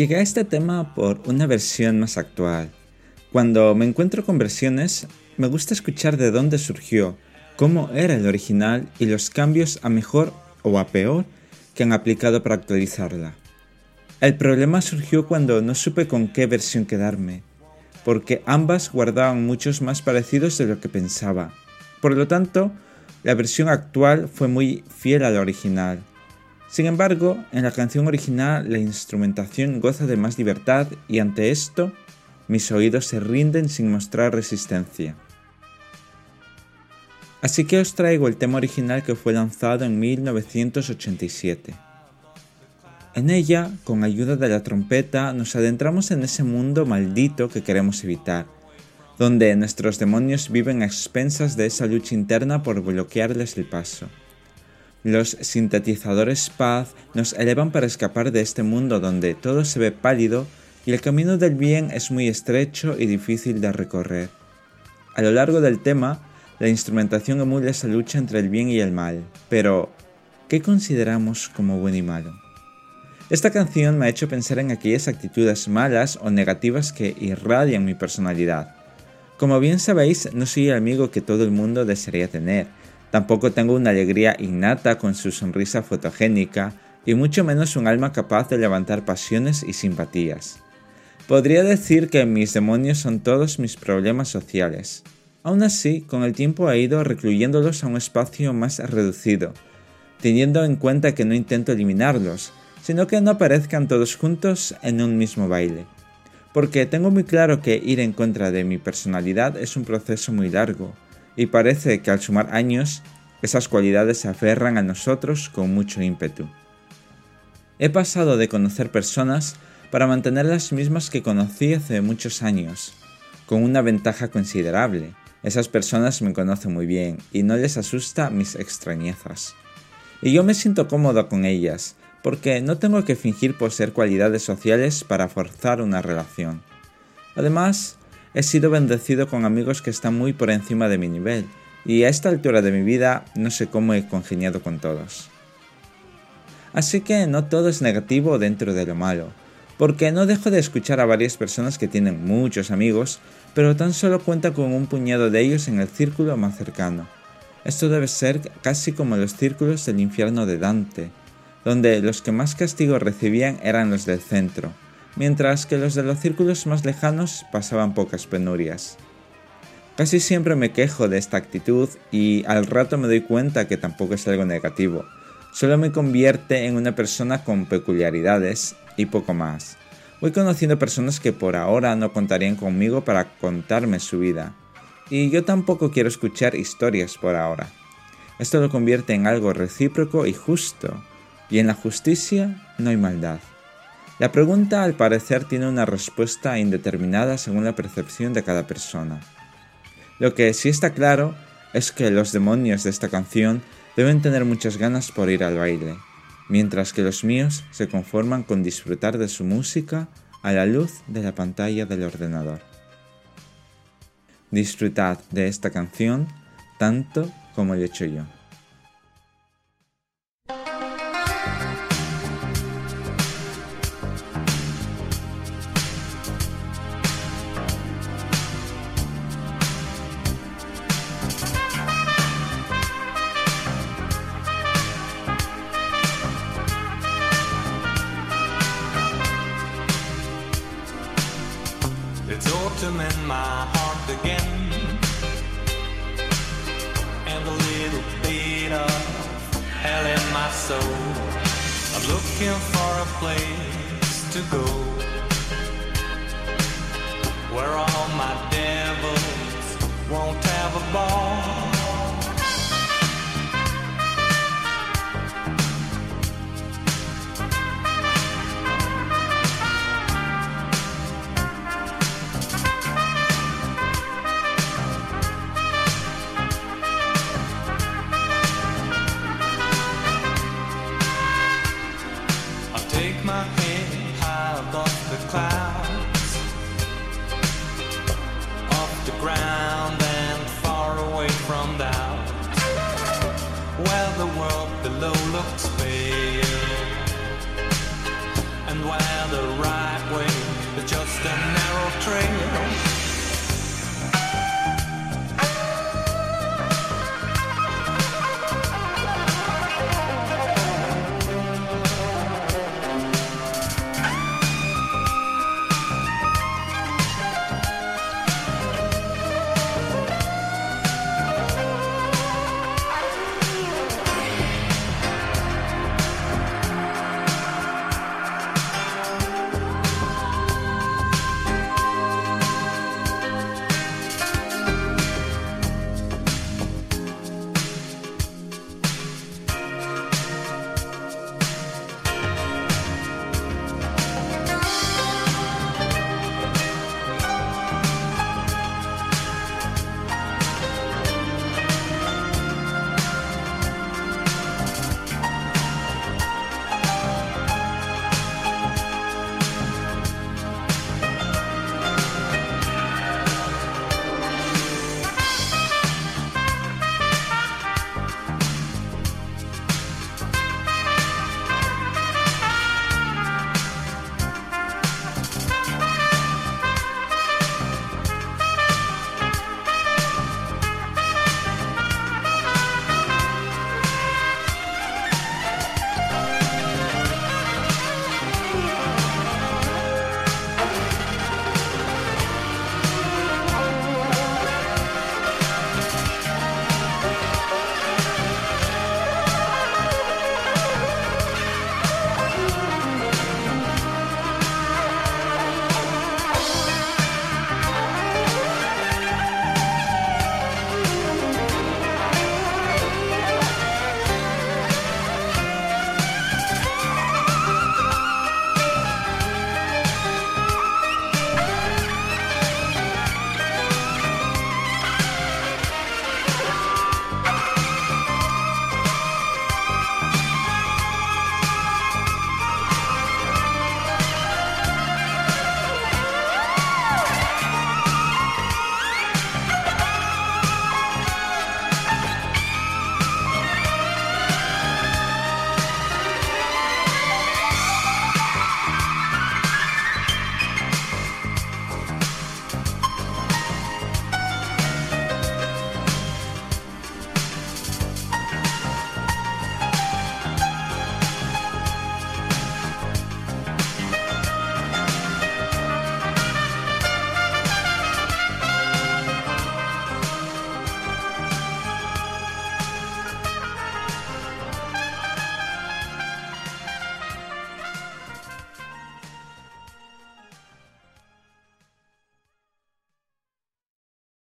Llegué a este tema por una versión más actual. Cuando me encuentro con versiones, me gusta escuchar de dónde surgió, cómo era el original y los cambios a mejor o a peor que han aplicado para actualizarla. El problema surgió cuando no supe con qué versión quedarme, porque ambas guardaban muchos más parecidos de lo que pensaba. Por lo tanto, la versión actual fue muy fiel a la original. Sin embargo, en la canción original la instrumentación goza de más libertad y ante esto mis oídos se rinden sin mostrar resistencia. Así que os traigo el tema original que fue lanzado en 1987. En ella, con ayuda de la trompeta, nos adentramos en ese mundo maldito que queremos evitar, donde nuestros demonios viven a expensas de esa lucha interna por bloquearles el paso. Los sintetizadores paz nos elevan para escapar de este mundo donde todo se ve pálido y el camino del bien es muy estrecho y difícil de recorrer. A lo largo del tema, la instrumentación emula esa lucha entre el bien y el mal, pero ¿qué consideramos como bueno y malo? Esta canción me ha hecho pensar en aquellas actitudes malas o negativas que irradian mi personalidad. Como bien sabéis, no soy el amigo que todo el mundo desearía tener, Tampoco tengo una alegría innata con su sonrisa fotogénica y mucho menos un alma capaz de levantar pasiones y simpatías. Podría decir que mis demonios son todos mis problemas sociales. Aún así, con el tiempo he ido recluyéndolos a un espacio más reducido, teniendo en cuenta que no intento eliminarlos, sino que no aparezcan todos juntos en un mismo baile. Porque tengo muy claro que ir en contra de mi personalidad es un proceso muy largo, y parece que al sumar años, esas cualidades se aferran a nosotros con mucho ímpetu. He pasado de conocer personas para mantener las mismas que conocí hace muchos años, con una ventaja considerable. Esas personas me conocen muy bien y no les asusta mis extrañezas. Y yo me siento cómodo con ellas, porque no tengo que fingir poseer cualidades sociales para forzar una relación. Además, He sido bendecido con amigos que están muy por encima de mi nivel, y a esta altura de mi vida no sé cómo he congeniado con todos. Así que no todo es negativo dentro de lo malo, porque no dejo de escuchar a varias personas que tienen muchos amigos, pero tan solo cuenta con un puñado de ellos en el círculo más cercano. Esto debe ser casi como los círculos del infierno de Dante, donde los que más castigo recibían eran los del centro, mientras que los de los círculos más lejanos pasaban pocas penurias. Casi siempre me quejo de esta actitud y al rato me doy cuenta que tampoco es algo negativo, solo me convierte en una persona con peculiaridades y poco más. Voy conociendo personas que por ahora no contarían conmigo para contarme su vida, y yo tampoco quiero escuchar historias por ahora. Esto lo convierte en algo recíproco y justo, y en la justicia no hay maldad. La pregunta al parecer tiene una respuesta indeterminada según la percepción de cada persona. Lo que sí está claro es que los demonios de esta canción deben tener muchas ganas por ir al baile, mientras que los míos se conforman con disfrutar de su música a la luz de la pantalla del ordenador. Disfrutad de esta canción tanto como lo he hecho yo. Soul I'm looking for a place to go clouds off the ground and far away from doubt. Well, the world below looks.